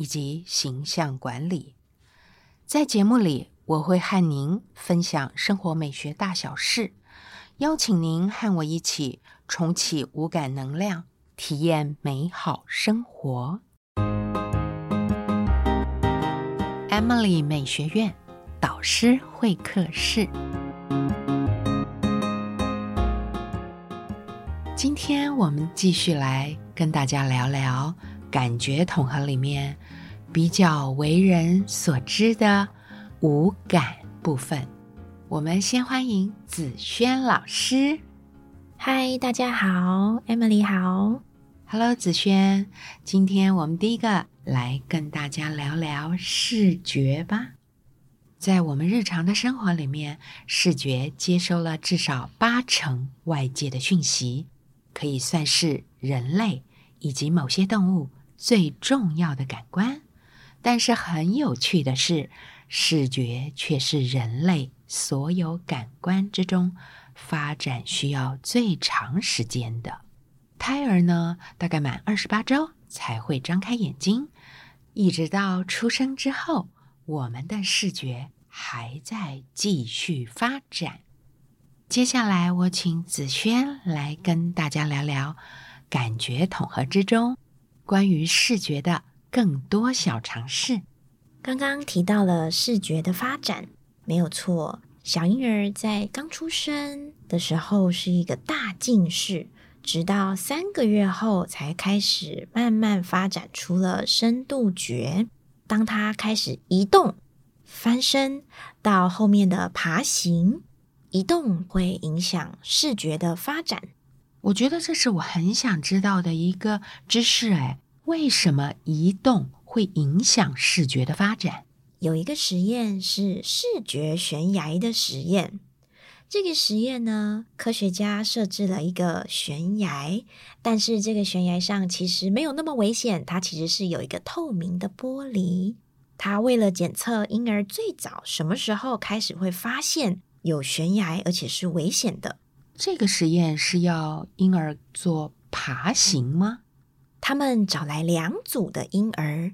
以及形象管理，在节目里我会和您分享生活美学大小事，邀请您和我一起重启五感能量，体验美好生活。Emily 美学院导师会客室，今天我们继续来跟大家聊聊。感觉统合里面比较为人所知的五感部分，我们先欢迎子轩老师。嗨，大家好，Emily 好，Hello，子轩。今天我们第一个来跟大家聊聊视觉吧。在我们日常的生活里面，视觉接收了至少八成外界的讯息，可以算是人类以及某些动物。最重要的感官，但是很有趣的是，视觉却是人类所有感官之中发展需要最长时间的。胎儿呢，大概满二十八周才会张开眼睛，一直到出生之后，我们的视觉还在继续发展。接下来，我请子轩来跟大家聊聊感觉统合之中。关于视觉的更多小常识，刚刚提到了视觉的发展，没有错。小婴儿在刚出生的时候是一个大近视，直到三个月后才开始慢慢发展出了深度觉。当他开始移动、翻身，到后面的爬行，移动会影响视觉的发展。我觉得这是我很想知道的一个知识，哎，为什么移动会影响视觉的发展？有一个实验是视觉悬崖的实验。这个实验呢，科学家设置了一个悬崖，但是这个悬崖上其实没有那么危险，它其实是有一个透明的玻璃。它为了检测婴儿最早什么时候开始会发现有悬崖，而且是危险的。这个实验是要婴儿做爬行吗？他们找来两组的婴儿，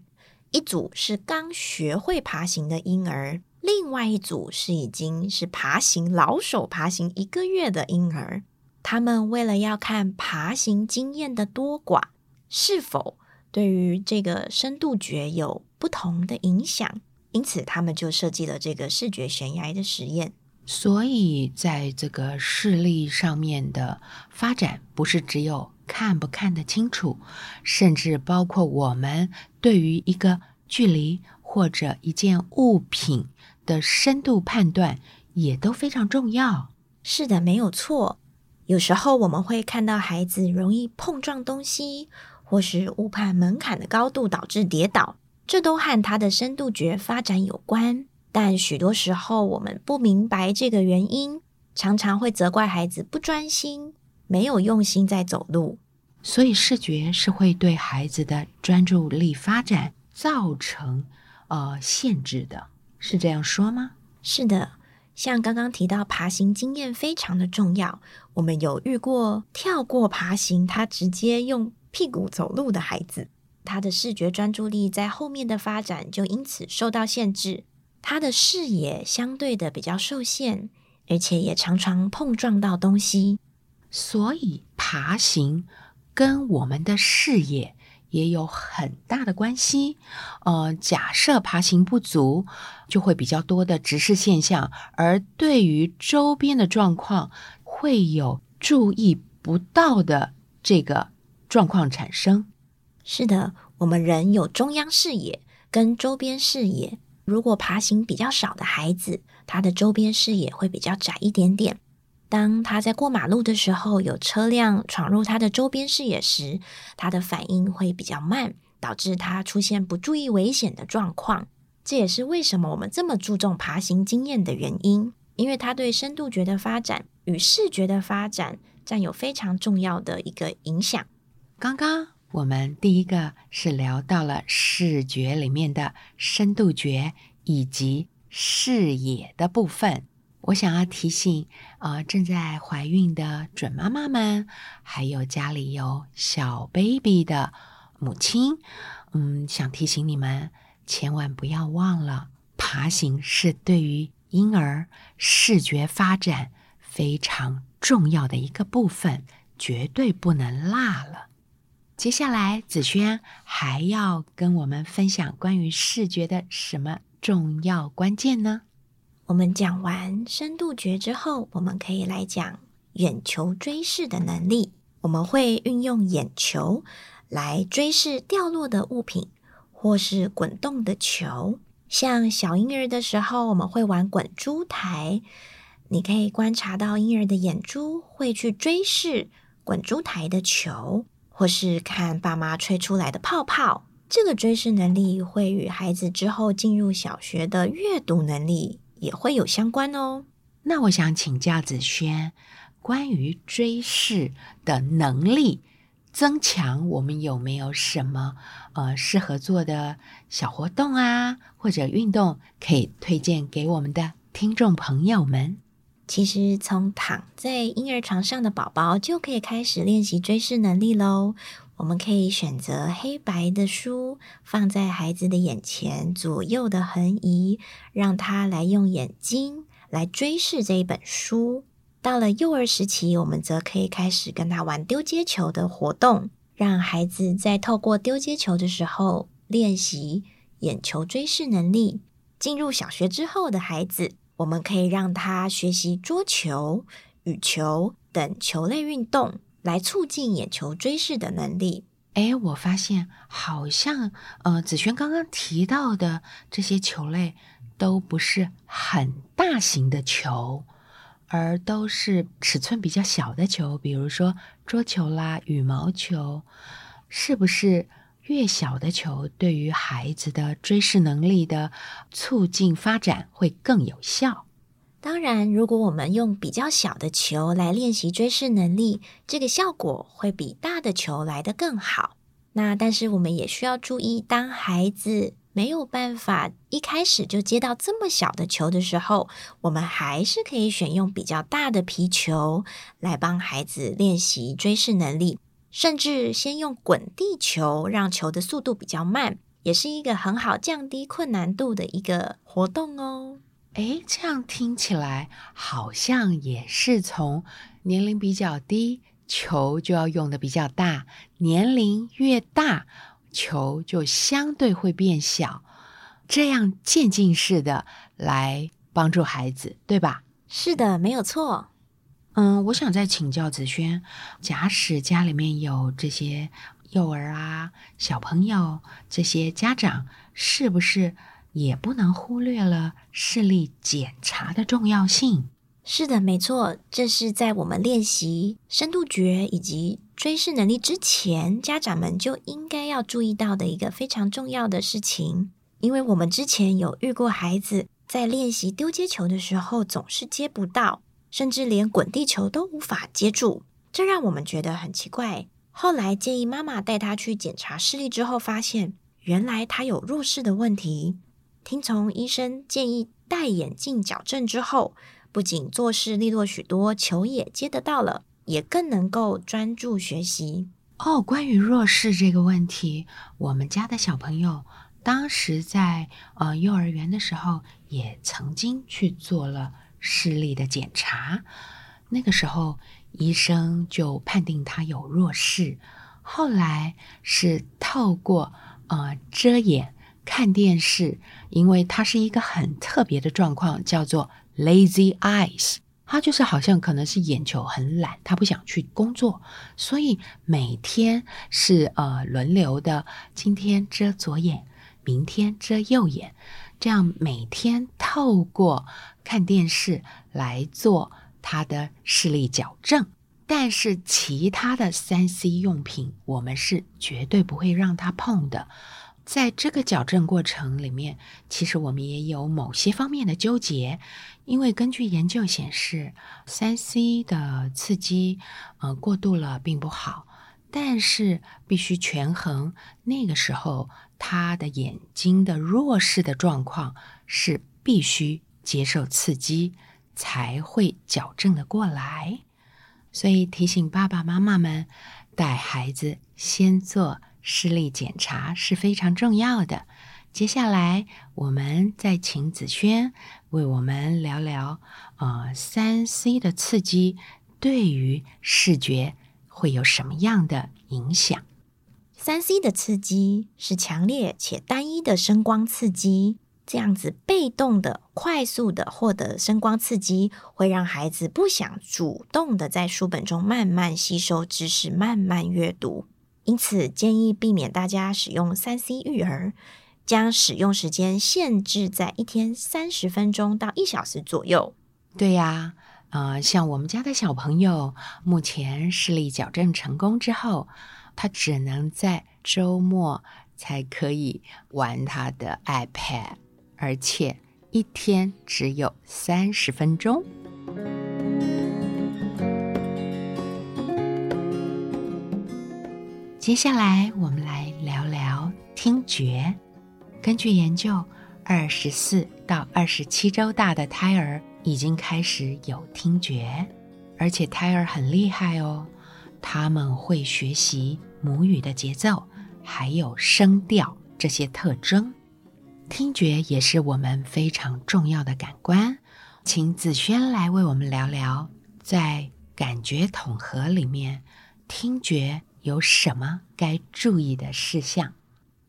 一组是刚学会爬行的婴儿，另外一组是已经是爬行老手、爬行一个月的婴儿。他们为了要看爬行经验的多寡是否对于这个深度觉有不同的影响，因此他们就设计了这个视觉悬崖的实验。所以，在这个视力上面的发展，不是只有看不看得清楚，甚至包括我们对于一个距离或者一件物品的深度判断，也都非常重要。是的，没有错。有时候我们会看到孩子容易碰撞东西，或是误判门槛的高度导致跌倒，这都和他的深度觉发展有关。但许多时候，我们不明白这个原因，常常会责怪孩子不专心，没有用心在走路。所以，视觉是会对孩子的专注力发展造成呃限制的，是这样说吗？是的，像刚刚提到爬行经验非常的重要，我们有遇过跳过爬行，他直接用屁股走路的孩子，他的视觉专注力在后面的发展就因此受到限制。他的视野相对的比较受限，而且也常常碰撞到东西，所以爬行跟我们的视野也有很大的关系。呃，假设爬行不足，就会比较多的直视现象，而对于周边的状况会有注意不到的这个状况产生。是的，我们人有中央视野跟周边视野。如果爬行比较少的孩子，他的周边视野会比较窄一点点。当他在过马路的时候，有车辆闯入他的周边视野时，他的反应会比较慢，导致他出现不注意危险的状况。这也是为什么我们这么注重爬行经验的原因，因为它对深度觉的发展与视觉的发展占有非常重要的一个影响。刚刚我们第一个是聊到了视觉里面的深度觉以及视野的部分。我想要提醒，呃，正在怀孕的准妈妈们，还有家里有小 baby 的母亲，嗯，想提醒你们，千万不要忘了，爬行是对于婴儿视觉发展非常重要的一个部分，绝对不能落了。接下来，子轩还要跟我们分享关于视觉的什么重要关键呢？我们讲完深度觉之后，我们可以来讲眼球追视的能力。我们会运用眼球来追视掉落的物品，或是滚动的球。像小婴儿的时候，我们会玩滚珠台。你可以观察到婴儿的眼珠会去追视滚珠台的球，或是看爸妈吹出来的泡泡。这个追视能力会与孩子之后进入小学的阅读能力。也会有相关哦。那我想请教子轩，关于追视的能力增强，我们有没有什么呃适合做的小活动啊，或者运动可以推荐给我们的听众朋友们？其实，从躺在婴儿床上的宝宝就可以开始练习追视能力喽。我们可以选择黑白的书放在孩子的眼前，左右的横移，让他来用眼睛来追视这一本书。到了幼儿时期，我们则可以开始跟他玩丢接球的活动，让孩子在透过丢接球的时候练习眼球追视能力。进入小学之后的孩子，我们可以让他学习桌球、羽球等球类运动。来促进眼球追视的能力。哎，我发现好像呃，子轩刚刚提到的这些球类都不是很大型的球，而都是尺寸比较小的球，比如说桌球啦、羽毛球。是不是越小的球对于孩子的追视能力的促进发展会更有效？当然，如果我们用比较小的球来练习追视能力，这个效果会比大的球来得更好。那但是我们也需要注意，当孩子没有办法一开始就接到这么小的球的时候，我们还是可以选用比较大的皮球来帮孩子练习追视能力，甚至先用滚地球，让球的速度比较慢，也是一个很好降低困难度的一个活动哦。哎，这样听起来好像也是从年龄比较低，球就要用的比较大；年龄越大，球就相对会变小，这样渐进式的来帮助孩子，对吧？是的，没有错。嗯，我想再请教子轩，假使家里面有这些幼儿啊、小朋友，这些家长是不是？也不能忽略了视力检查的重要性。是的，没错，这是在我们练习深度觉以及追视能力之前，家长们就应该要注意到的一个非常重要的事情。因为我们之前有遇过孩子在练习丢接球的时候总是接不到，甚至连滚地球都无法接住，这让我们觉得很奇怪。后来建议妈妈带他去检查视力之后，发现原来他有弱视的问题。听从医生建议戴眼镜矫正之后，不仅做事利落许多，球也接得到了，也更能够专注学习。哦，关于弱视这个问题，我们家的小朋友当时在呃幼儿园的时候，也曾经去做了视力的检查。那个时候医生就判定他有弱视，后来是透过呃遮掩。看电视，因为它是一个很特别的状况，叫做 lazy eyes。他就是好像可能是眼球很懒，他不想去工作，所以每天是呃轮流的，今天遮左眼，明天遮右眼，这样每天透过看电视来做他的视力矫正。但是其他的三 C 用品，我们是绝对不会让他碰的。在这个矫正过程里面，其实我们也有某些方面的纠结，因为根据研究显示，三 C 的刺激，呃，过度了并不好，但是必须权衡。那个时候，他的眼睛的弱视的状况是必须接受刺激才会矫正的过来。所以提醒爸爸妈妈们，带孩子先做。视力检查是非常重要的。接下来，我们再请子轩为我们聊聊，呃，三 C 的刺激对于视觉会有什么样的影响？三 C 的刺激是强烈且单一的声光刺激，这样子被动的、快速的获得声光刺激，会让孩子不想主动的在书本中慢慢吸收知识、慢慢阅读。因此，建议避免大家使用三 C 育儿，将使用时间限制在一天三十分钟到一小时左右。对呀，呃，像我们家的小朋友，目前视力矫正成功之后，他只能在周末才可以玩他的 iPad，而且一天只有三十分钟。接下来，我们来聊聊听觉。根据研究，二十四到二十七周大的胎儿已经开始有听觉，而且胎儿很厉害哦，他们会学习母语的节奏，还有声调这些特征。听觉也是我们非常重要的感官，请子轩来为我们聊聊，在感觉统合里面，听觉。有什么该注意的事项？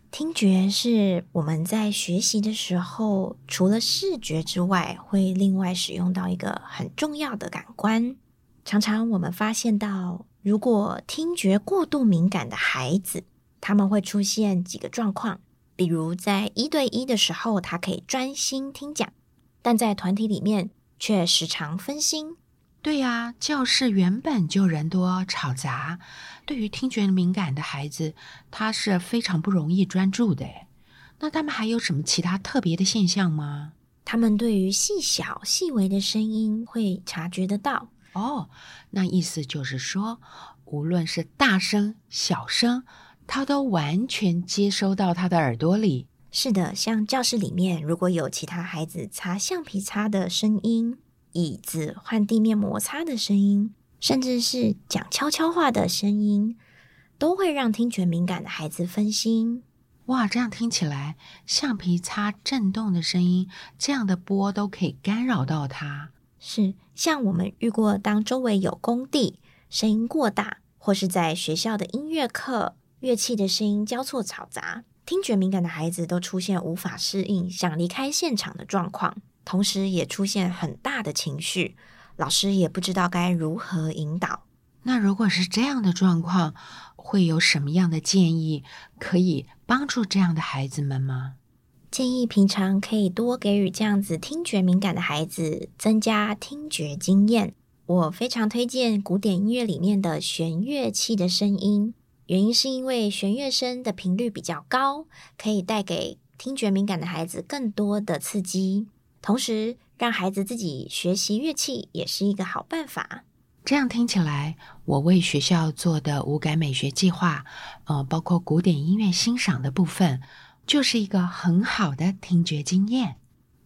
听觉是我们在学习的时候，除了视觉之外，会另外使用到一个很重要的感官。常常我们发现到，如果听觉过度敏感的孩子，他们会出现几个状况，比如在一对一的时候，他可以专心听讲，但在团体里面却时常分心。对呀，教室原本就人多吵杂，对于听觉敏感的孩子，他是非常不容易专注的。那他们还有什么其他特别的现象吗？他们对于细小、细微的声音会察觉得到。哦，那意思就是说，无论是大声、小声，他都完全接收到他的耳朵里。是的，像教室里面如果有其他孩子擦橡皮擦的声音。椅子换地面摩擦的声音，甚至是讲悄悄话的声音，都会让听觉敏感的孩子分心。哇，这样听起来，橡皮擦震动的声音，这样的波都可以干扰到他。是，像我们遇过，当周围有工地，声音过大，或是在学校的音乐课，乐器的声音交错嘈杂，听觉敏感的孩子都出现无法适应、想离开现场的状况。同时也出现很大的情绪，老师也不知道该如何引导。那如果是这样的状况，会有什么样的建议可以帮助这样的孩子们吗？建议平常可以多给予这样子听觉敏感的孩子增加听觉经验。我非常推荐古典音乐里面的弦乐器的声音，原因是因为弦乐声的频率比较高，可以带给听觉敏感的孩子更多的刺激。同时，让孩子自己学习乐器也是一个好办法。这样听起来，我为学校做的五感美学计划，呃，包括古典音乐欣赏的部分，就是一个很好的听觉经验。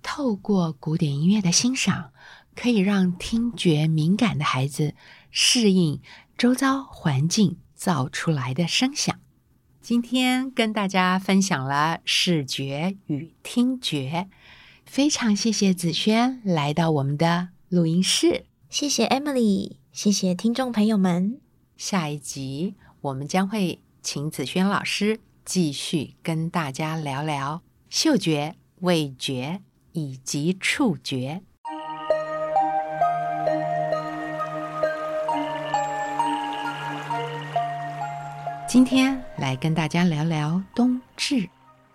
透过古典音乐的欣赏，可以让听觉敏感的孩子适应周遭环境造出来的声响。今天跟大家分享了视觉与听觉。非常谢谢子轩来到我们的录音室，谢谢 Emily，谢谢听众朋友们。下一集我们将会请子轩老师继续跟大家聊聊嗅觉、味觉以及触觉。今天来跟大家聊聊冬至。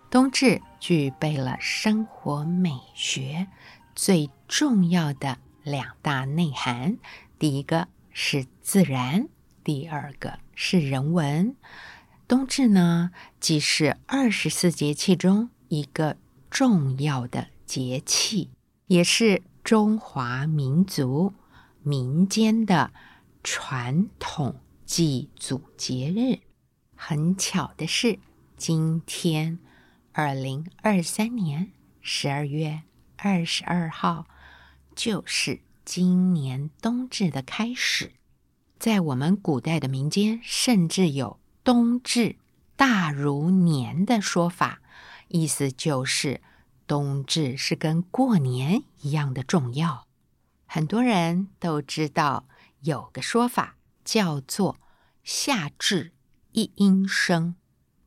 冬至具备了生活美学最重要的两大内涵，第一个是自然，第二个是人文。冬至呢，既是二十四节气中一个重要的节气，也是中华民族民间的传统祭祖节日。很巧的是，今天二零二三年十二月二十二号，就是今年冬至的开始。在我们古代的民间，甚至有“冬至大如年”的说法，意思就是冬至是跟过年一样的重要。很多人都知道有个说法叫做“夏至一阴生，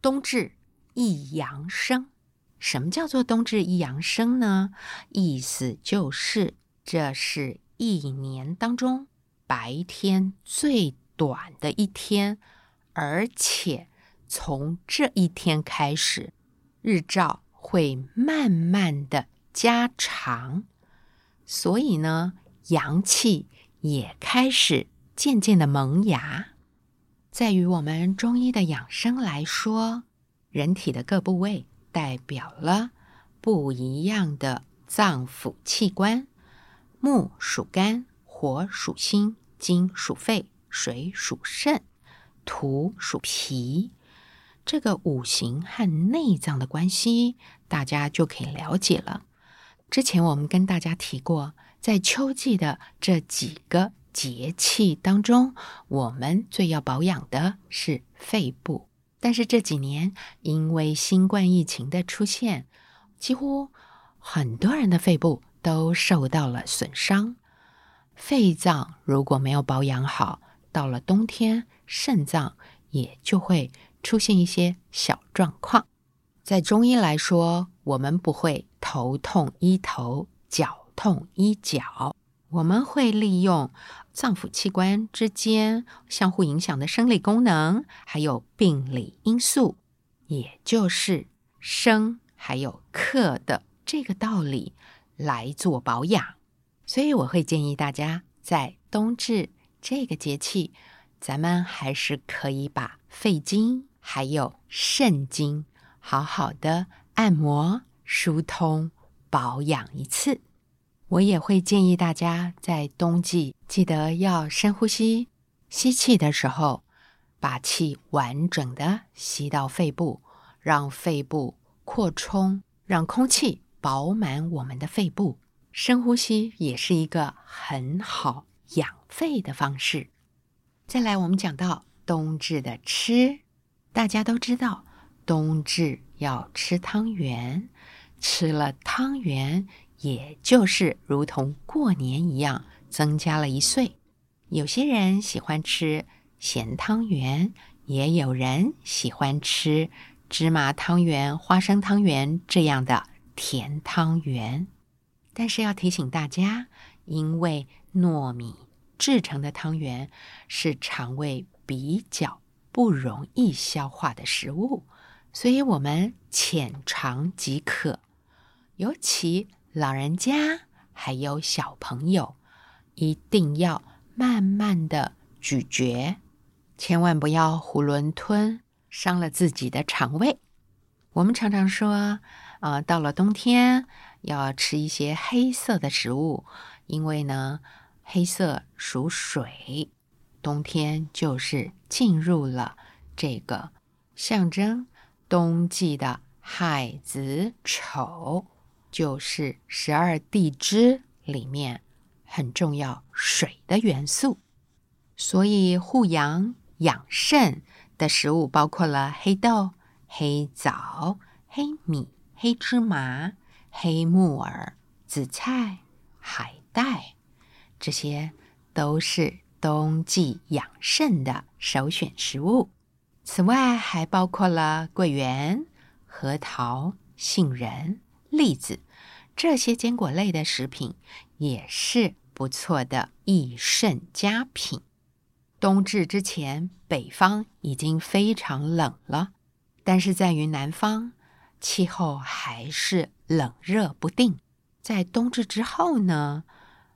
冬至一阳生”。什么叫做“冬至一阳生”呢？意思就是这是一年当中。白天最短的一天，而且从这一天开始，日照会慢慢的加长，所以呢，阳气也开始渐渐的萌芽。在于我们中医的养生来说，人体的各部位代表了不一样的脏腑器官，木属肝。火属心，金属肺，水属肾，土属脾。这个五行和内脏的关系，大家就可以了解了。之前我们跟大家提过，在秋季的这几个节气当中，我们最要保养的是肺部。但是这几年因为新冠疫情的出现，几乎很多人的肺部都受到了损伤。肺脏如果没有保养好，到了冬天，肾脏也就会出现一些小状况。在中医来说，我们不会头痛医头，脚痛医脚，我们会利用脏腑器官之间相互影响的生理功能，还有病理因素，也就是生还有克的这个道理来做保养。所以我会建议大家，在冬至这个节气，咱们还是可以把肺经还有肾经好好的按摩、疏通、保养一次。我也会建议大家在冬季记得要深呼吸，吸气的时候把气完整的吸到肺部，让肺部扩充，让空气饱满我们的肺部。深呼吸也是一个很好养肺的方式。再来，我们讲到冬至的吃，大家都知道，冬至要吃汤圆，吃了汤圆，也就是如同过年一样，增加了一岁。有些人喜欢吃咸汤圆，也有人喜欢吃芝麻汤圆、花生汤圆这样的甜汤圆。但是要提醒大家，因为糯米制成的汤圆是肠胃比较不容易消化的食物，所以我们浅尝即可。尤其老人家还有小朋友，一定要慢慢的咀嚼，千万不要囫囵吞，伤了自己的肠胃。我们常常说，啊，到了冬天。要吃一些黑色的食物，因为呢，黑色属水，冬天就是进入了这个象征冬季的亥子丑，就是十二地支里面很重要水的元素，所以护阳养肾的食物包括了黑豆、黑枣、黑米、黑芝麻。黑木耳、紫菜、海带，这些都是冬季养肾的首选食物。此外，还包括了桂圆、核桃、杏仁、栗子这些坚果类的食品，也是不错的益肾佳品。冬至之前，北方已经非常冷了，但是在于南方。气候还是冷热不定，在冬至之后呢，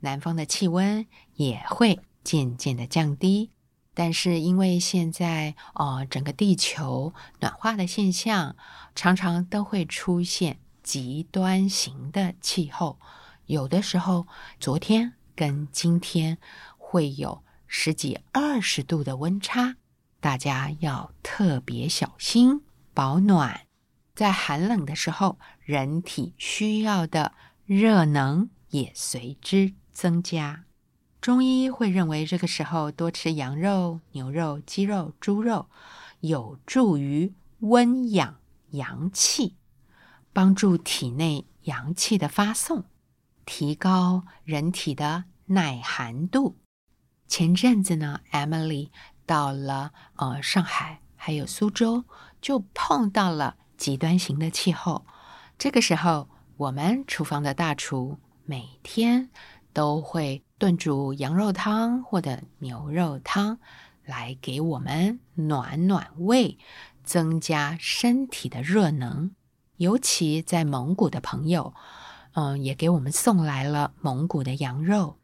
南方的气温也会渐渐的降低，但是因为现在呃整个地球暖化的现象，常常都会出现极端型的气候，有的时候昨天跟今天会有十几二十度的温差，大家要特别小心保暖。在寒冷的时候，人体需要的热能也随之增加。中医会认为，这个时候多吃羊肉、牛肉、鸡肉、猪肉，有助于温养阳气，帮助体内阳气的发送，提高人体的耐寒度。前阵子呢，Emily 到了呃上海，还有苏州，就碰到了。极端型的气候，这个时候，我们厨房的大厨每天都会炖煮羊肉汤或者牛肉汤，来给我们暖暖胃，增加身体的热能。尤其在蒙古的朋友，嗯，也给我们送来了蒙古的羊肉。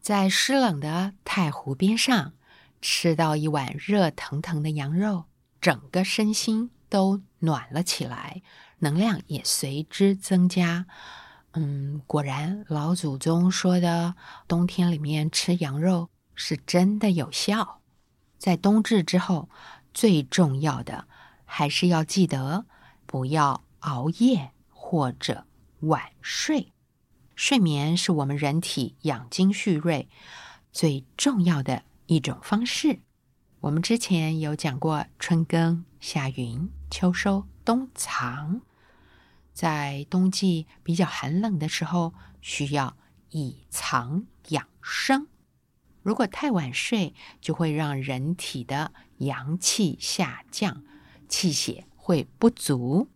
在湿冷的太湖边上，吃到一碗热腾腾的羊肉，整个身心。都暖了起来，能量也随之增加。嗯，果然老祖宗说的冬天里面吃羊肉是真的有效。在冬至之后，最重要的还是要记得不要熬夜或者晚睡。睡眠是我们人体养精蓄锐最重要的一种方式。我们之前有讲过春耕夏耘。秋收冬藏，在冬季比较寒冷的时候，需要以藏养生。如果太晚睡，就会让人体的阳气下降，气血会不足。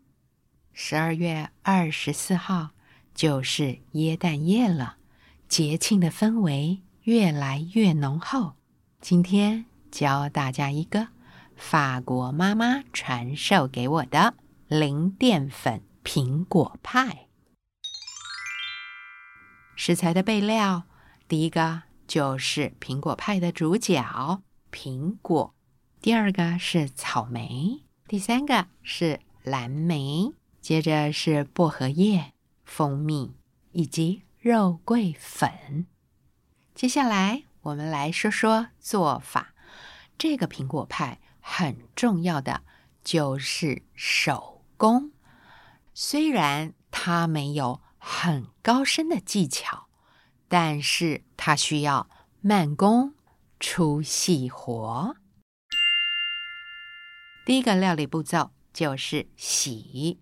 十二月二十四号就是耶诞夜了，节庆的氛围越来越浓厚。今天教大家一个。法国妈妈传授给我的零淀粉苹果派。食材的备料，第一个就是苹果派的主角苹果，第二个是草莓，第三个是蓝莓，接着是薄荷叶、蜂蜜以及肉桂粉。接下来我们来说说做法，这个苹果派。很重要的就是手工，虽然它没有很高深的技巧，但是它需要慢工出细活。第一个料理步骤就是洗，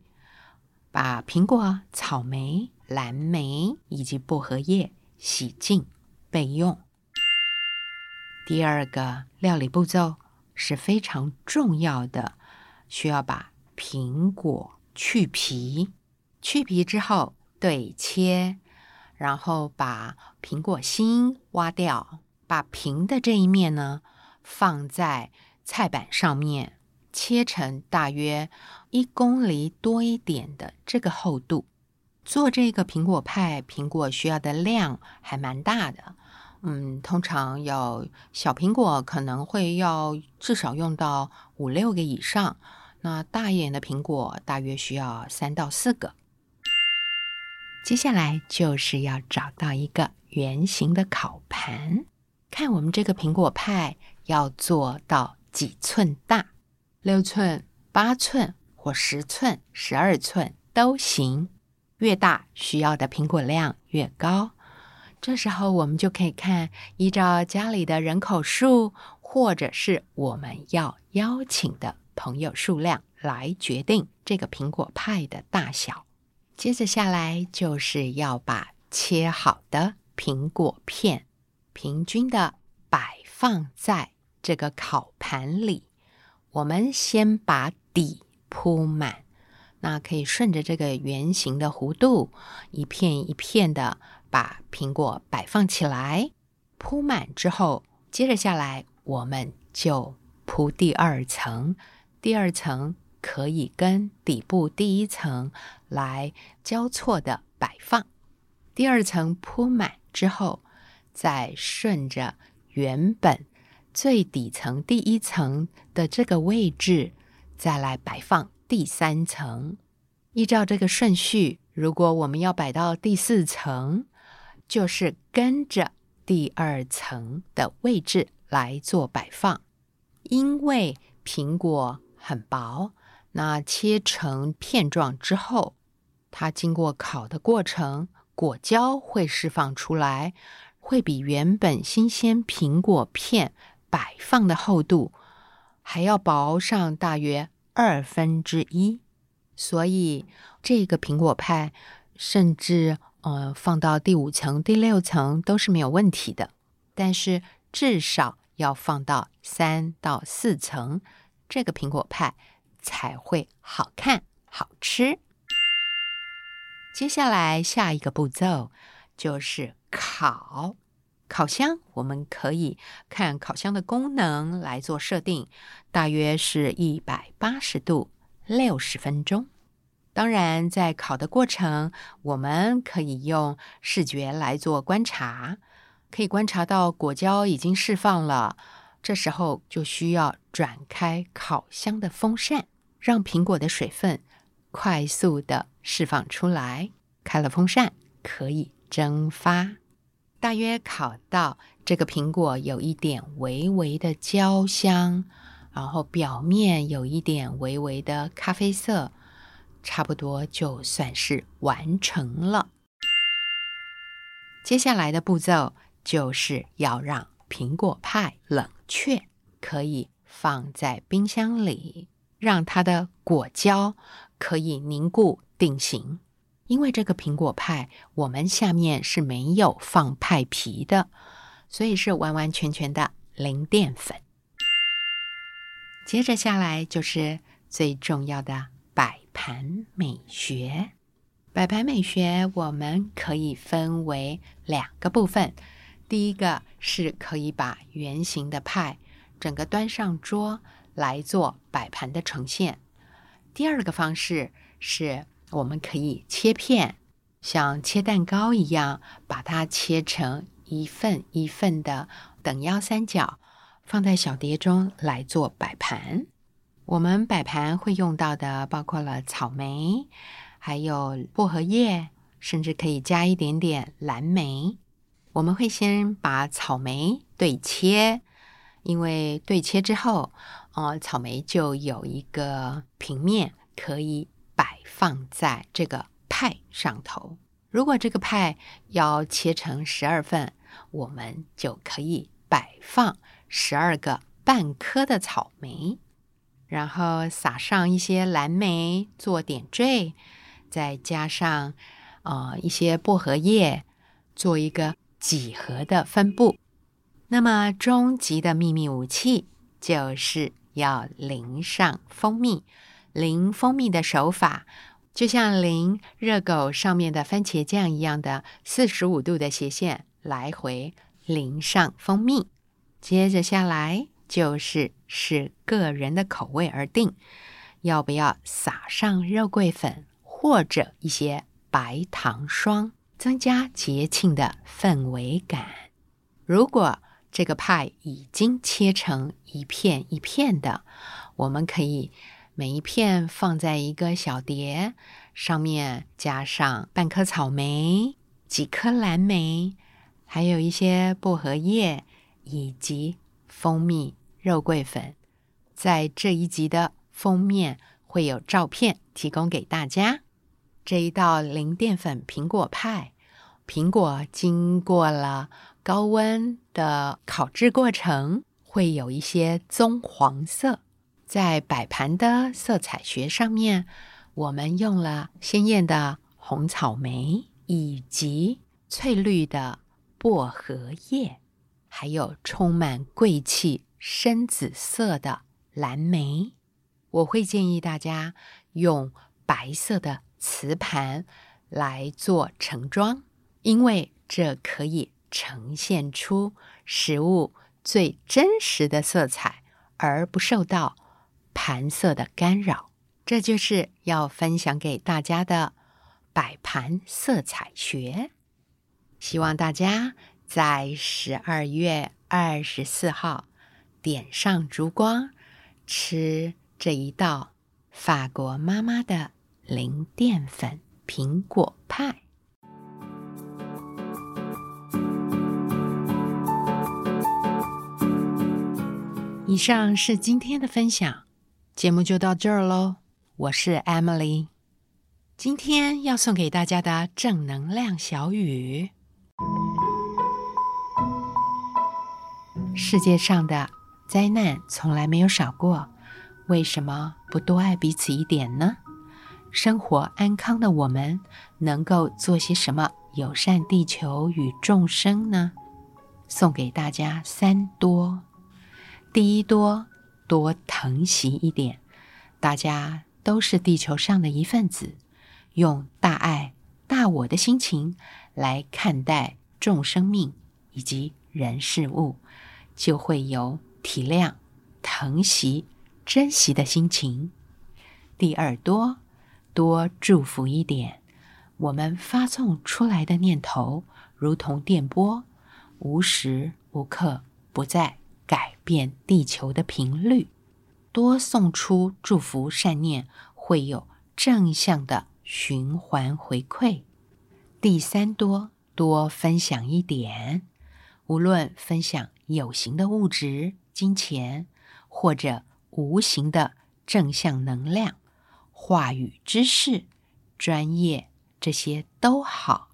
把苹果、草莓、蓝莓以及薄荷叶洗净备用。第二个料理步骤。是非常重要的，需要把苹果去皮，去皮之后对切，然后把苹果心挖掉，把平的这一面呢放在菜板上面，切成大约一公厘多一点的这个厚度。做这个苹果派，苹果需要的量还蛮大的。嗯，通常要小苹果可能会要至少用到五六个以上，那大一点的苹果大约需要三到四个。接下来就是要找到一个圆形的烤盘，看我们这个苹果派要做到几寸大，六寸、八寸或十寸、十二寸都行，越大需要的苹果量越高。这时候，我们就可以看依照家里的人口数，或者是我们要邀请的朋友数量来决定这个苹果派的大小。接着下来就是要把切好的苹果片平均的摆放在这个烤盘里。我们先把底铺满，那可以顺着这个圆形的弧度，一片一片的。把苹果摆放起来，铺满之后，接着下来我们就铺第二层。第二层可以跟底部第一层来交错的摆放。第二层铺满之后，再顺着原本最底层第一层的这个位置，再来摆放第三层。依照这个顺序，如果我们要摆到第四层，就是跟着第二层的位置来做摆放。因为苹果很薄，那切成片状之后，它经过烤的过程，果胶会释放出来，会比原本新鲜苹果片摆放的厚度还要薄上大约二分之一。所以，这个苹果派甚至呃放到第五层、第六层都是没有问题的。但是至少要放到三到四层，这个苹果派才会好看、好吃。接下来下一个步骤就是烤。烤箱我们可以看烤箱的功能来做设定，大约是一百八十度。六十分钟。当然，在烤的过程，我们可以用视觉来做观察，可以观察到果胶已经释放了。这时候就需要转开烤箱的风扇，让苹果的水分快速的释放出来。开了风扇，可以蒸发。大约烤到这个苹果有一点微微的焦香。然后表面有一点微微的咖啡色，差不多就算是完成了。接下来的步骤就是要让苹果派冷却，可以放在冰箱里，让它的果胶可以凝固定型。因为这个苹果派我们下面是没有放派皮的，所以是完完全全的零淀粉。接着下来就是最重要的摆盘美学。摆盘美学我们可以分为两个部分，第一个是可以把圆形的派整个端上桌来做摆盘的呈现；第二个方式是我们可以切片，像切蛋糕一样，把它切成一份一份的等腰三角。放在小碟中来做摆盘。我们摆盘会用到的包括了草莓，还有薄荷叶，甚至可以加一点点蓝莓。我们会先把草莓对切，因为对切之后，哦，草莓就有一个平面可以摆放在这个派上头。如果这个派要切成十二份，我们就可以摆放。十二个半颗的草莓，然后撒上一些蓝莓做点缀，再加上呃一些薄荷叶，做一个几何的分布。那么终极的秘密武器就是要淋上蜂蜜。淋蜂蜜的手法，就像淋热狗上面的番茄酱一样的四十五度的斜线来回淋上蜂蜜。接着下来就是视个人的口味而定，要不要撒上肉桂粉或者一些白糖霜，增加节庆的氛围感。如果这个派已经切成一片一片的，我们可以每一片放在一个小碟，上面加上半颗草莓、几颗蓝莓，还有一些薄荷叶。以及蜂蜜、肉桂粉，在这一集的封面会有照片提供给大家。这一道零淀粉苹果派，苹果经过了高温的烤制过程，会有一些棕黄色。在摆盘的色彩学上面，我们用了鲜艳的红草莓以及翠绿的薄荷叶。还有充满贵气深紫色的蓝莓，我会建议大家用白色的瓷盘来做盛装，因为这可以呈现出食物最真实的色彩，而不受到盘色的干扰。这就是要分享给大家的摆盘色彩学，希望大家。在十二月二十四号点上烛光，吃这一道法国妈妈的零淀粉苹果派。以上是今天的分享，节目就到这儿喽。我是 Emily，今天要送给大家的正能量小语：世界上的灾难从来没有少过，为什么不多爱彼此一点呢？生活安康的我们，能够做些什么友善地球与众生呢？送给大家三多。第一多多疼惜一点，大家都是地球上的一份子，用大爱大我的心情来看待众生命以及人事物，就会有体谅、疼惜、珍惜的心情。第二多多祝福一点，我们发送出来的念头如同电波，无时无刻不在。改变地球的频率，多送出祝福善念，会有正向的循环回馈。第三，多多分享一点，无论分享有形的物质、金钱，或者无形的正向能量、话语、知识、专业，这些都好。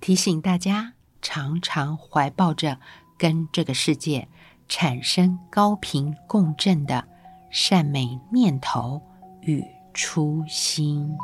提醒大家，常常怀抱着跟这个世界。产生高频共振的善美念头与初心。